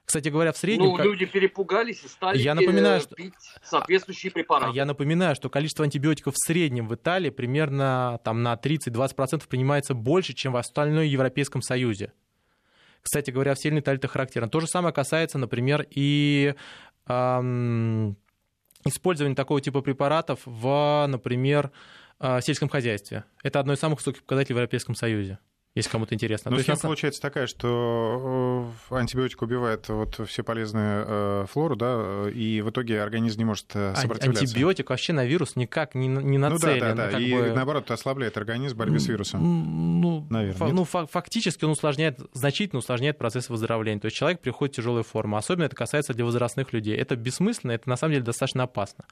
Speaker 4: Кстати говоря, в среднем...
Speaker 3: Ну, люди перепугались и стали я напоминаю, что... пить соответствующие препараты.
Speaker 4: Я напоминаю, что количество антибиотиков в среднем в Италии примерно там, на 30-20% принимается больше, чем в остальном Европейском Союзе. Кстати говоря, в Северной Италии это характерно. То же самое касается, например, и использование такого типа препаратов в, например, а, сельском хозяйстве. Это одно из самых высоких показателей в Европейском Союзе если кому-то интересно.
Speaker 2: Но ну, схема получается такая, что э, антибиотик убивает вот все полезные э, флору, да, и в итоге организм не может э, сопротивляться.
Speaker 4: Антибиотик вообще на вирус никак не, не нацелен.
Speaker 2: Ну да, да, да. И бы... наоборот ослабляет организм в борьбе с вирусом.
Speaker 4: Ну, Наверное, фа- ну фактически он усложняет, значительно усложняет процесс выздоровления. То есть человек приходит в тяжелую форму. Особенно это касается для возрастных людей. Это бессмысленно, это на самом деле достаточно опасно.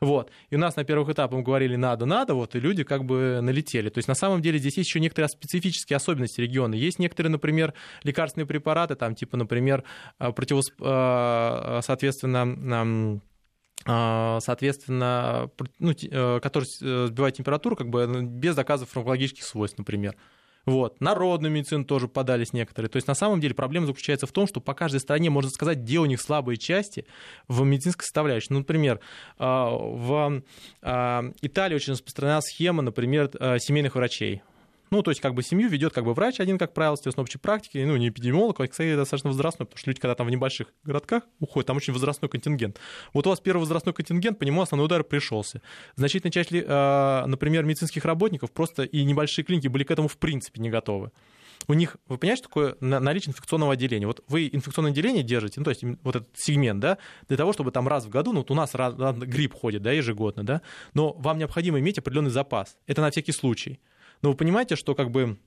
Speaker 4: Вот. И у нас на первых этапах мы говорили надо, надо, вот, и люди как бы налетели. То есть на самом деле здесь есть еще некоторые специфические особенности региона. Есть некоторые, например, лекарственные препараты, там, типа, например, э, противос... Э, соответственно, э, соответственно, ну, который сбивает температуру как бы без доказов фармакологических свойств, например. Вот. Народную медицину тоже подались некоторые. То есть на самом деле проблема заключается в том, что по каждой стране можно сказать, где у них слабые части в медицинской составляющей. Ну, например, в Италии очень распространена схема, например, семейных врачей. Ну, то есть, как бы семью ведет как бы врач один, как правило, естественно, общей практики, ну, не эпидемиолог, а, кстати, достаточно возрастной, потому что люди, когда там в небольших городках уходят, там очень возрастной контингент. Вот у вас первый возрастной контингент, по нему основной удар пришелся. Значительная часть, а, например, медицинских работников просто и небольшие клиники были к этому в принципе не готовы у них, вы понимаете, такое наличие инфекционного отделения? Вот вы инфекционное отделение держите, ну, то есть вот этот сегмент, да, для того, чтобы там раз в году, ну, вот у нас раз, грипп ходит, да, ежегодно, да, но вам необходимо иметь определенный запас. Это на всякий случай. Но вы понимаете, что как бы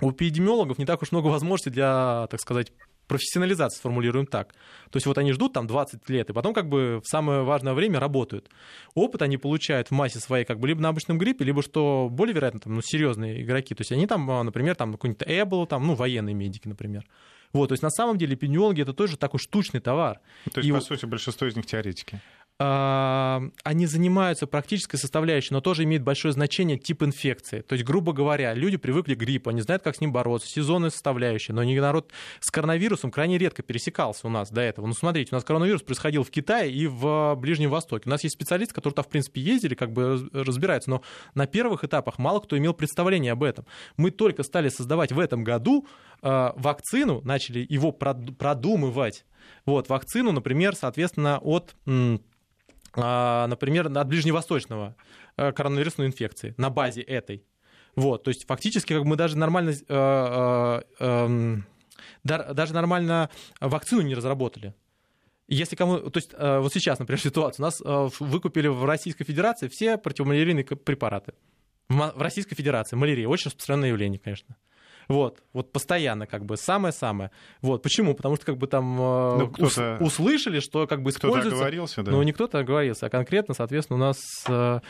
Speaker 4: у эпидемиологов не так уж много возможностей для, так сказать, профессионализации, сформулируем так. То есть вот они ждут там 20 лет, и потом как бы в самое важное время работают. Опыт они получают в массе своей как бы либо на обычном гриппе, либо, что более вероятно, там, ну, серьезные игроки. То есть они там, а, например, там какой-нибудь Эбол, там, ну, военные медики, например. Вот, то есть на самом деле эпидемиологи это тоже такой штучный товар.
Speaker 2: То есть, и по сути, большинство из них теоретики.
Speaker 4: А, они занимаются практической составляющей, но тоже имеет большое значение тип инфекции. То есть, грубо говоря, люди привыкли к гриппу, они знают, как с ним бороться, сезонная составляющая, но народ с коронавирусом крайне редко пересекался у нас до этого. Ну, смотрите, у нас коронавирус происходил в Китае и в Ближнем Востоке. У нас есть специалисты, которые там, в принципе, ездили, как бы разбираются, но на первых этапах мало кто имел представление об этом. Мы только стали создавать в этом году э, вакцину, начали его продумывать. Вот, вакцину, например, соответственно, от а, например, от ближневосточного э, коронавирусной инфекции на базе этой. Вот, то есть фактически как мы даже нормально, э, э, эм, даже нормально вакцину не разработали. Если кому, то есть вот сейчас, например, ситуация, у нас выкупили в Российской Федерации все противомалярийные препараты. В Российской Федерации малярия очень распространенное явление, конечно. Вот, вот постоянно как бы самое-самое. Вот, почему? Потому что как бы там э, ну, ус, услышали, что как бы используется. Кто-то
Speaker 2: оговорился, да?
Speaker 4: Ну, не кто-то оговорился, а конкретно, соответственно, у нас э,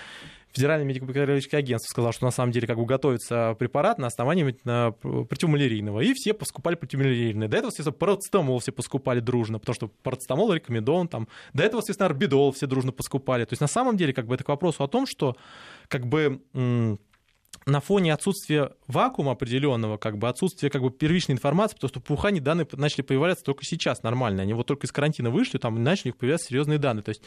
Speaker 4: Федеральное медико-биологическое агентство сказало, что на самом деле как бы готовится препарат на основании противомалярийного. И все поскупали противомалярийные. До этого, естественно, парацетамол все поскупали дружно, потому что парацетамол рекомендован. Там. До этого, естественно, орбидол все дружно поскупали. То есть на самом деле как бы это к вопросу о том, что как бы на фоне отсутствия вакуума определенного, как бы отсутствия как бы первичной информации, потому что по Ухане данные начали появляться только сейчас нормально. Они вот только из карантина вышли, там начали появляться серьезные данные. То есть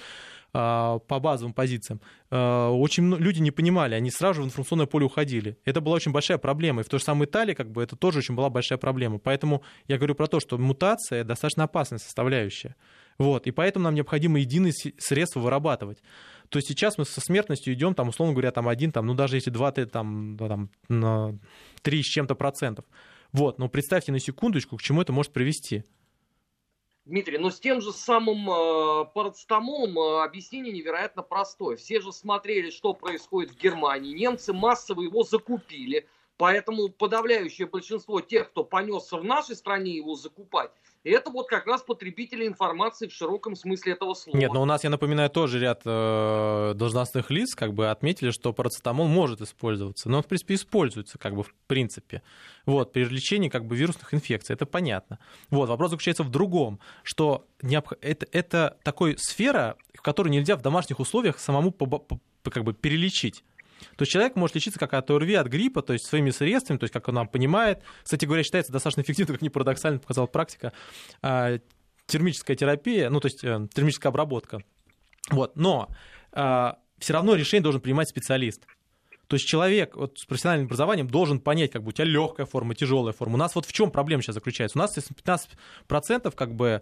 Speaker 4: а, по базовым позициям. А, очень люди не понимали, они сразу в информационное поле уходили. Это была очень большая проблема. И в той же самой Италии как бы, это тоже очень была большая проблема. Поэтому я говорю про то, что мутация достаточно опасная составляющая. Вот. И поэтому нам необходимо единые средства вырабатывать то сейчас мы со смертностью идем, там, условно говоря, там один, там, ну даже если два, там, там, на 3 с чем-то процентов. Вот, но представьте на секундочку, к чему это может привести.
Speaker 3: Дмитрий, ну с тем же самым э, парацетамолом э, объяснение невероятно простое. Все же смотрели, что происходит в Германии. Немцы массово его закупили. Поэтому подавляющее большинство тех, кто понесся в нашей стране его закупать, это вот как раз потребители информации в широком смысле этого слова.
Speaker 4: Нет, но у нас, я напоминаю, тоже ряд э, должностных лиц как бы отметили, что парацетамол может использоваться. Но он, в принципе, используется как бы в принципе. Вот, при лечении как бы вирусных инфекций, это понятно. Вот, вопрос заключается в другом, что необх... это, это такой сфера, в которой нельзя в домашних условиях самому как бы перелечить. То есть человек может лечиться как от ОРВИ, от гриппа, то есть своими средствами, то есть как он нам понимает. Кстати говоря, считается достаточно эффективно, как ни парадоксально показала практика, а, термическая терапия, ну то есть э, термическая обработка. Вот. Но а, все равно решение должен принимать специалист. То есть человек вот, с профессиональным образованием должен понять, как бы у тебя легкая форма, тяжелая форма. У нас вот в чем проблема сейчас заключается? У нас 15% как бы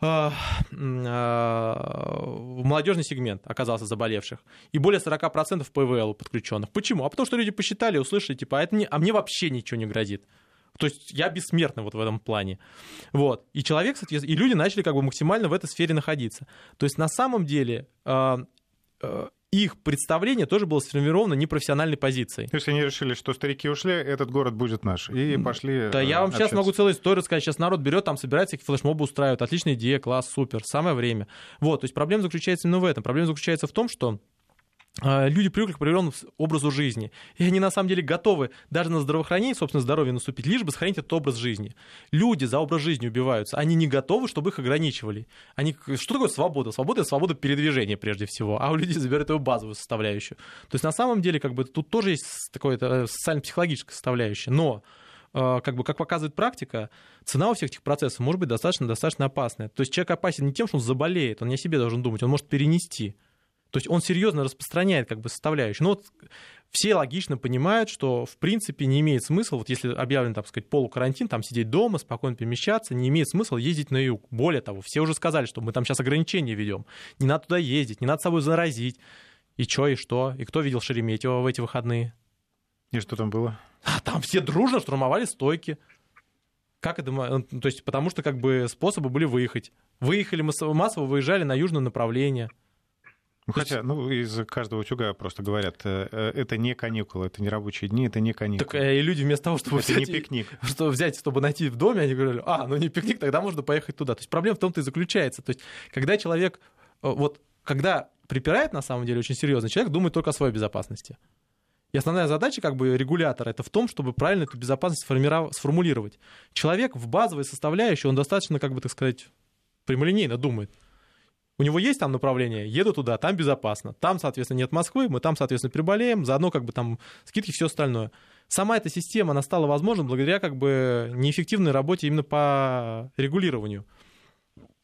Speaker 4: молодежный сегмент оказался заболевших, и более 40% ПВЛ подключенных. Почему? А потому что люди посчитали, услышали, типа, а, это не, а мне вообще ничего не грозит. То есть я бессмертный вот в этом плане. Вот. И человек, и люди начали как бы максимально в этой сфере находиться. То есть на самом деле их представление тоже было сформировано непрофессиональной позицией.
Speaker 2: То есть они решили, что старики ушли, этот город будет наш, и пошли
Speaker 4: Да, я вам общаться. сейчас могу целую историю сказать. Сейчас народ берет, там собирается, флешмобы устраивает. Отличная идея, класс, супер, самое время. Вот, то есть проблема заключается именно в этом. Проблема заключается в том, что люди привыкли к определенному образу жизни. И они на самом деле готовы даже на здравоохранение, собственно, здоровье наступить, лишь бы сохранить этот образ жизни. Люди за образ жизни убиваются. Они не готовы, чтобы их ограничивали. Они... Что такое свобода? Свобода — это свобода передвижения прежде всего. А у людей забирают эту базовую составляющую. То есть на самом деле как бы, тут тоже есть такое социально-психологическая составляющая. Но а, как бы, как показывает практика, цена у всех этих процессов может быть достаточно, достаточно опасная. То есть человек опасен не тем, что он заболеет, он не о себе должен думать, он может перенести. То есть он серьезно распространяет как бы составляющую. Но вот все логично понимают, что в принципе не имеет смысла, вот если объявлен, так сказать, полукарантин, там сидеть дома, спокойно перемещаться, не имеет смысла ездить на юг. Более того, все уже сказали, что мы там сейчас ограничения ведем. Не надо туда ездить, не надо с собой заразить. И что, и что? И кто видел Шереметьево в эти выходные?
Speaker 2: И что там было?
Speaker 4: А там все дружно штурмовали стойки. Как это? То есть, потому что как бы способы были выехать. Выехали массово, выезжали на южное направление.
Speaker 2: Ну, хотя, ну, из каждого утюга просто говорят, э, э, это не каникулы, это не рабочие дни, это не каникулы.
Speaker 4: Так э, и люди вместо того, чтобы
Speaker 2: это взять, не пикник.
Speaker 4: Что взять, чтобы найти в доме, они говорили, а, ну не пикник, тогда можно поехать туда. То есть проблема в том-то и заключается. То есть когда человек, вот, когда припирает, на самом деле, очень серьезно, человек думает только о своей безопасности. И основная задача как бы регулятора это в том, чтобы правильно эту безопасность сформулировать. Человек в базовой составляющей, он достаточно, как бы так сказать, прямолинейно думает. У него есть там направление, еду туда, там безопасно. Там, соответственно, нет Москвы, мы там, соответственно, приболеем, заодно как бы там скидки, все остальное. Сама эта система, она стала возможна благодаря как бы неэффективной работе именно по регулированию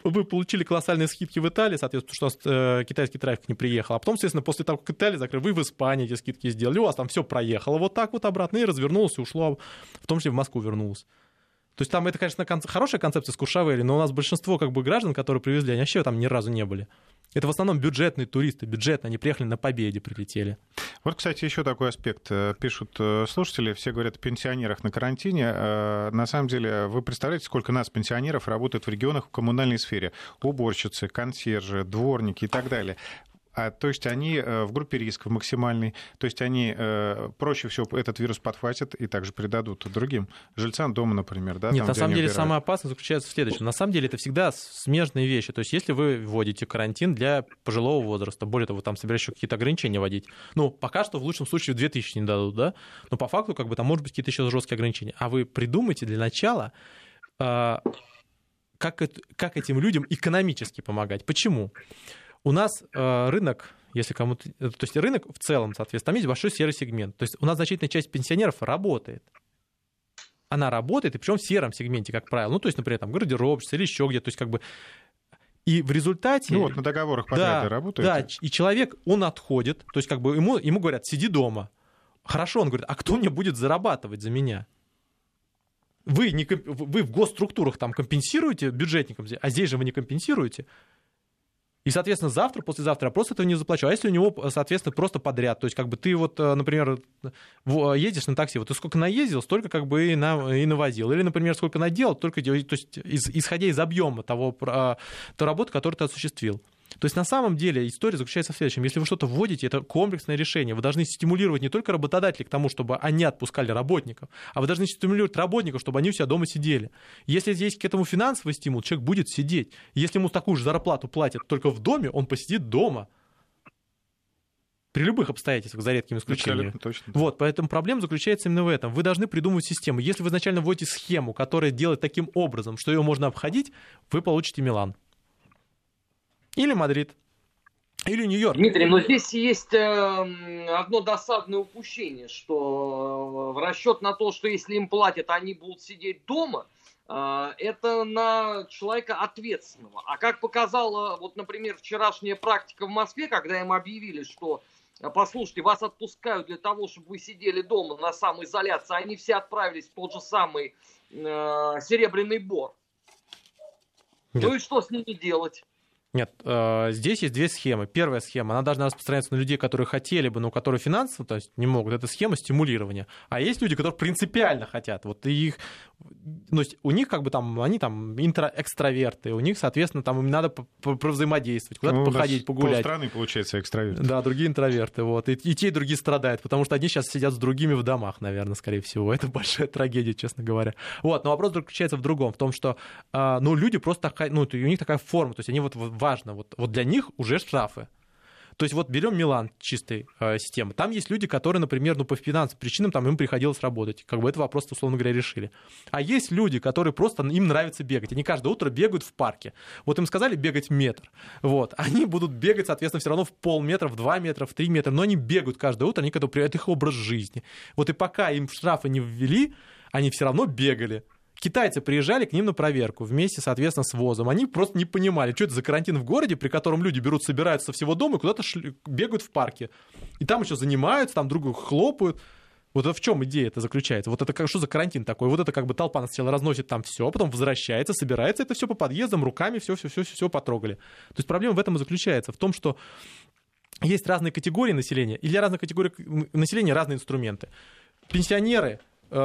Speaker 4: вы получили колоссальные скидки в Италии, соответственно, потому что у нас э, китайский трафик не приехал. А потом, соответственно, после того, как Италия закрыли, вы в Испании эти скидки сделали, у вас там все проехало вот так вот обратно и развернулось, и ушло, в том числе в Москву вернулось. То есть там это, конечно, кон- хорошая концепция с Куршавели, но у нас большинство как бы граждан, которые привезли, они вообще там ни разу не были. Это в основном бюджетные туристы, бюджетные, они приехали на победе, прилетели.
Speaker 2: Вот, кстати, еще такой аспект. Э, пишут э, слушатели, все говорят о пенсионерах на карантине. Э, на самом деле, вы представляете, сколько нас, пенсионеров, работает в регионах в коммунальной сфере? Уборщицы, консьержи, дворники и так далее. А, то есть они э, в группе риска максимальной, то есть они э, проще всего этот вирус подхватят и также передадут другим жильцам дома, например. Да,
Speaker 4: Нет,
Speaker 2: там,
Speaker 4: на самом деле
Speaker 2: убирают.
Speaker 4: самая опасность заключается в следующем. На самом деле это всегда смежные вещи. То есть если вы вводите карантин для пожилого возраста, более того, там собираешь еще какие-то ограничения вводить, ну, пока что в лучшем случае 2000 не дадут, да, но по факту как бы там может быть какие-то еще жесткие ограничения. А вы придумайте для начала э, как, как этим людям экономически помогать. Почему? У нас э, рынок, если кому-то... То есть рынок в целом, соответственно, там есть большой серый сегмент. То есть у нас значительная часть пенсионеров работает. Она работает, и причем в сером сегменте, как правило. Ну, то есть, например, там гардеробщица или еще где-то. То есть, как бы... И в результате...
Speaker 2: Ну вот, на договорах подряд
Speaker 4: да,
Speaker 2: работают.
Speaker 4: Да, и человек, он отходит, то есть как бы ему, ему говорят, сиди дома. Хорошо, он говорит, а кто мне будет зарабатывать за меня? Вы, не, вы в госструктурах там компенсируете бюджетникам, а здесь же вы не компенсируете. И, соответственно, завтра, послезавтра я просто этого не заплачу. А если у него, соответственно, просто подряд, то есть как бы ты вот, э, например, едешь на такси, вот ты сколько наездил, столько как бы и, на, и навозил. Или, например, сколько наделал, только то есть исходя из объема того, а, той работы, которую ты осуществил. То есть на самом деле история заключается в следующем. Если вы что-то вводите, это комплексное решение. Вы должны стимулировать не только работодателей к тому, чтобы они отпускали работников, а вы должны стимулировать работников, чтобы они у себя дома сидели. Если есть к этому финансовый стимул, человек будет сидеть. Если ему такую же зарплату платят только в доме, он посидит дома. При любых обстоятельствах, за редкими исключениями.
Speaker 2: Точно.
Speaker 4: Вот, поэтому проблема заключается именно в этом. Вы должны придумывать систему. Если вы изначально вводите схему, которая делает таким образом, что ее можно обходить, вы получите Милан. Или Мадрид. Или Нью-Йорк.
Speaker 3: Дмитрий, но здесь есть э, одно досадное упущение, что в расчет на то, что если им платят, они будут сидеть дома, э, это на человека ответственного. А как показала, вот, например, вчерашняя практика в Москве, когда им объявили, что послушайте, вас отпускают для того, чтобы вы сидели дома на самоизоляции, они все отправились в тот же самый э, Серебряный Бор.
Speaker 4: Нет.
Speaker 3: Ну и что с ними делать?
Speaker 4: Нет, э, здесь есть две схемы. Первая схема, она должна распространяться на людей, которые хотели бы, но которые финансово то есть, не могут. Это схема стимулирования. А есть люди, которые принципиально хотят. Вот их, ну, у них как бы там, они там интро, экстраверты, у них, соответственно, там им надо взаимодействовать, куда-то ну, походить, погулять.
Speaker 2: страны получается, экстраверты.
Speaker 4: Да, другие интроверты. Вот. И, и те, и другие страдают, потому что одни сейчас сидят с другими в домах, наверное, скорее всего. Это большая трагедия, честно говоря. Вот, но вопрос заключается в другом, в том, что а, ну, люди просто, ну, у них такая форма, то есть они вот важно. Вот, вот для них уже штрафы. То есть вот берем Милан чистой э, системы. Там есть люди, которые, например, ну, по финансовым причинам там им приходилось работать. Как бы это вопрос, условно говоря, решили. А есть люди, которые просто, им нравится бегать. Они каждое утро бегают в парке. Вот им сказали бегать метр. Вот. Они будут бегать, соответственно, все равно в полметра, в два метра, в три метра. Но они бегают каждое утро, они к этому это их образ жизни. Вот и пока им штрафы не ввели, они все равно бегали. Китайцы приезжали к ним на проверку вместе, соответственно, с ВОЗом. Они просто не понимали, что это за карантин в городе, при котором люди берут, собираются со всего дома и куда-то шли, бегают в парке. И там еще занимаются, там друг друга хлопают. Вот это в чем идея это заключается? Вот это как, что за карантин такой? Вот это как бы толпа сначала разносит там все, потом возвращается, собирается это все по подъездам, руками все, все, все, все, все потрогали. То есть проблема в этом и заключается, в том, что есть разные категории населения, и для разных категорий населения разные инструменты. Пенсионеры, э,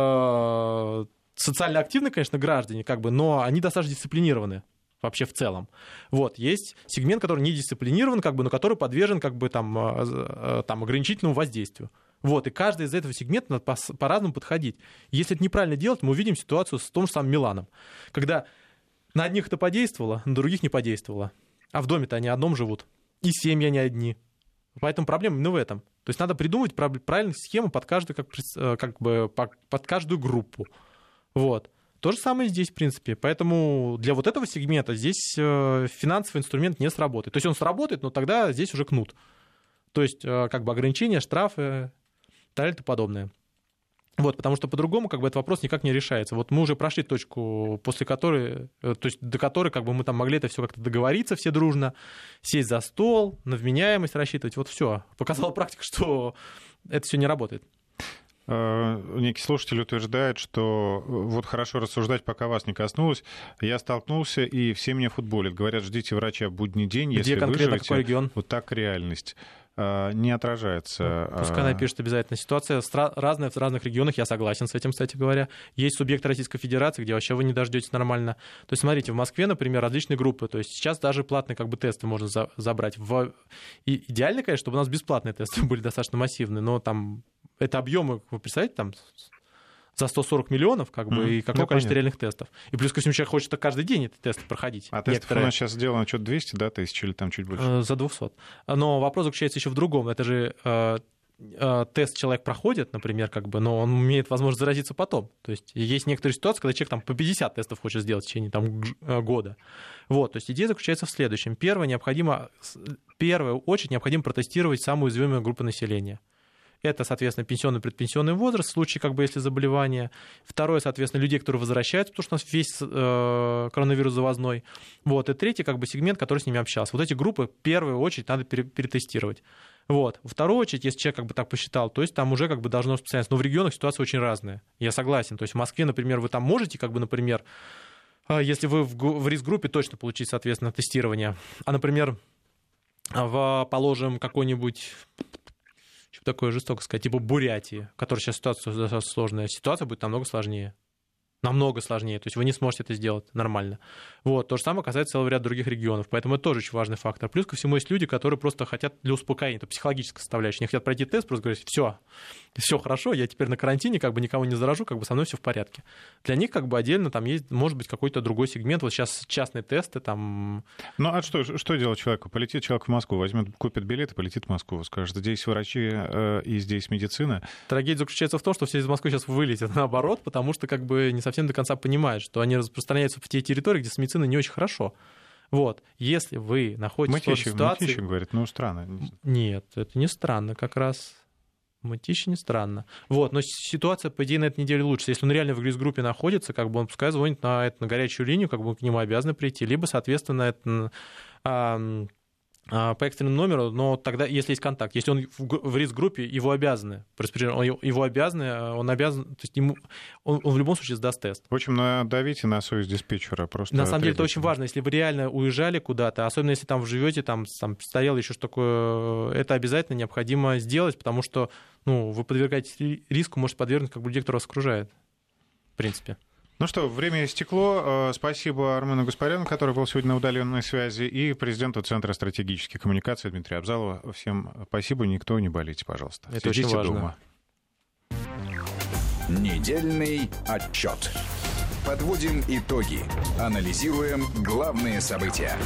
Speaker 4: социально активны, конечно, граждане, как бы, но они достаточно дисциплинированы вообще в целом. Вот, есть сегмент, который не дисциплинирован, как бы, но который подвержен как бы, там, э, э, там, ограничительному воздействию. Вот, и каждый из этого сегмента надо по-разному подходить. Если это неправильно делать, мы увидим ситуацию с том же самым Миланом, когда на одних это подействовало, на других не подействовало. А в доме-то они одном живут. И семьи они одни. Поэтому проблема именно в этом. То есть надо придумать правильную схему под каждую, как, э, как бы, под каждую группу. Вот. То же самое здесь, в принципе. Поэтому для вот этого сегмента здесь э, финансовый инструмент не сработает. То есть он сработает, но тогда здесь уже кнут. То есть э, как бы ограничения, штрафы так и подобное. Вот, потому что по-другому как бы этот вопрос никак не решается. Вот мы уже прошли точку, после которой, э, то есть до которой как бы мы там могли это все как-то договориться все дружно, сесть за стол, на вменяемость рассчитывать. Вот все. Показала практика, что это все не работает.
Speaker 2: Э, некий слушатель утверждает, что э, вот хорошо рассуждать, пока вас не коснулось. Я столкнулся, и все меня футболят. Говорят, ждите врача в будний день,
Speaker 4: Где
Speaker 2: если
Speaker 4: конкретно
Speaker 2: выживете.
Speaker 4: какой регион?
Speaker 2: Вот так реальность э, не отражается.
Speaker 4: Ну, пускай напишет обязательно. Ситуация разная в разных регионах, я согласен с этим, кстати говоря. Есть субъекты Российской Федерации, где вообще вы не дождетесь нормально. То есть, смотрите, в Москве, например, различные группы. То есть сейчас даже платные как бы тесты можно за забрать. В... И идеально, конечно, чтобы у нас бесплатные тесты были достаточно массивные, но там это объемы, вы представляете, там за 140 миллионов, как бы, mm, и какое ну, количество реальных тестов. И плюс ко всему человек хочет каждый день эти тесты проходить.
Speaker 2: А тестов Некоторые... у нас сейчас сделано что-то 200, да, тысяч или там чуть больше?
Speaker 4: Э, за 200. Но вопрос заключается еще в другом. Это же э, э, тест человек проходит, например, как бы, но он имеет возможность заразиться потом. То есть есть некоторые ситуации, когда человек там по 50 тестов хочет сделать в течение там, года. Вот, то есть идея заключается в следующем. Первое, необходимо, в первую очередь необходимо протестировать самую уязвимую группу населения – это, соответственно, пенсионный предпенсионный возраст в случае, как бы, если заболевание. Второе, соответственно, людей, которые возвращаются, потому что у нас весь э, коронавирус завозной. Вот. И третий, как бы, сегмент, который с ними общался. Вот эти группы в первую очередь надо перетестировать. Вот. Во вторую очередь, если человек как бы так посчитал, то есть там уже как бы должно распространяться. Но в регионах ситуация очень разная. Я согласен. То есть в Москве, например, вы там можете, как бы, например, э, если вы в, риск-группе, точно получить, соответственно, тестирование. А, например, в, положим, какой-нибудь такое жестоко сказать, типа Бурятии, которой сейчас ситуация сложная, ситуация будет намного сложнее намного сложнее. То есть вы не сможете это сделать нормально. Вот. То же самое касается целого ряда других регионов. Поэтому это тоже очень важный фактор. Плюс ко всему есть люди, которые просто хотят для успокоения, это психологическая составляющая. Они хотят пройти тест, просто говорить, все, все хорошо, я теперь на карантине, как бы никого не заражу, как бы со мной все в порядке. Для них как бы отдельно там есть, может быть, какой-то другой сегмент. Вот сейчас частные тесты там...
Speaker 2: Ну а что, что делать человеку? Полетит человек в Москву, возьмет, купит билет и полетит в Москву. Скажет, здесь врачи э, и здесь медицина.
Speaker 4: Трагедия заключается в том, что все из Москвы сейчас вылетят наоборот, потому что как бы не совсем до конца понимают, что они распространяются в те территории, где с медициной не очень хорошо. Вот, если вы находитесь
Speaker 2: Мытищи,
Speaker 4: в ситуации...
Speaker 2: Мытищи говорит, ну, странно.
Speaker 4: Нет, это не странно как раз. Мытищи не странно. Вот, но ситуация, по идее, на этой неделе лучше. Если он реально в группе находится, как бы он пускай звонит на, это, на горячую линию, как бы к нему обязаны прийти, либо, соответственно, это, а, по экстренному номеру, но тогда, если есть контакт, если он в риск-группе, его обязаны, его обязаны, э, он обязан, то есть ему, он, он в любом случае сдаст тест.
Speaker 2: В общем, надавите на совесть диспетчера просто.
Speaker 4: На самом деле это очень важно, если вы реально уезжали куда-то, особенно если там живете, там, там стоял еще что такое, это обязательно необходимо сделать, потому что ну, вы подвергаетесь риску, может подвергнуть как бы людей, кто вас окружает, в принципе.
Speaker 2: Ну что, время истекло. Э, спасибо Армену Гаспаряну, который был сегодня на удаленной связи, и президенту Центра стратегических коммуникаций Дмитрию Абзалову. Всем спасибо, никто не болейте, пожалуйста.
Speaker 4: Это Сидите очень важно.
Speaker 1: дома. Недельный отчет. Подводим итоги. Анализируем главные события.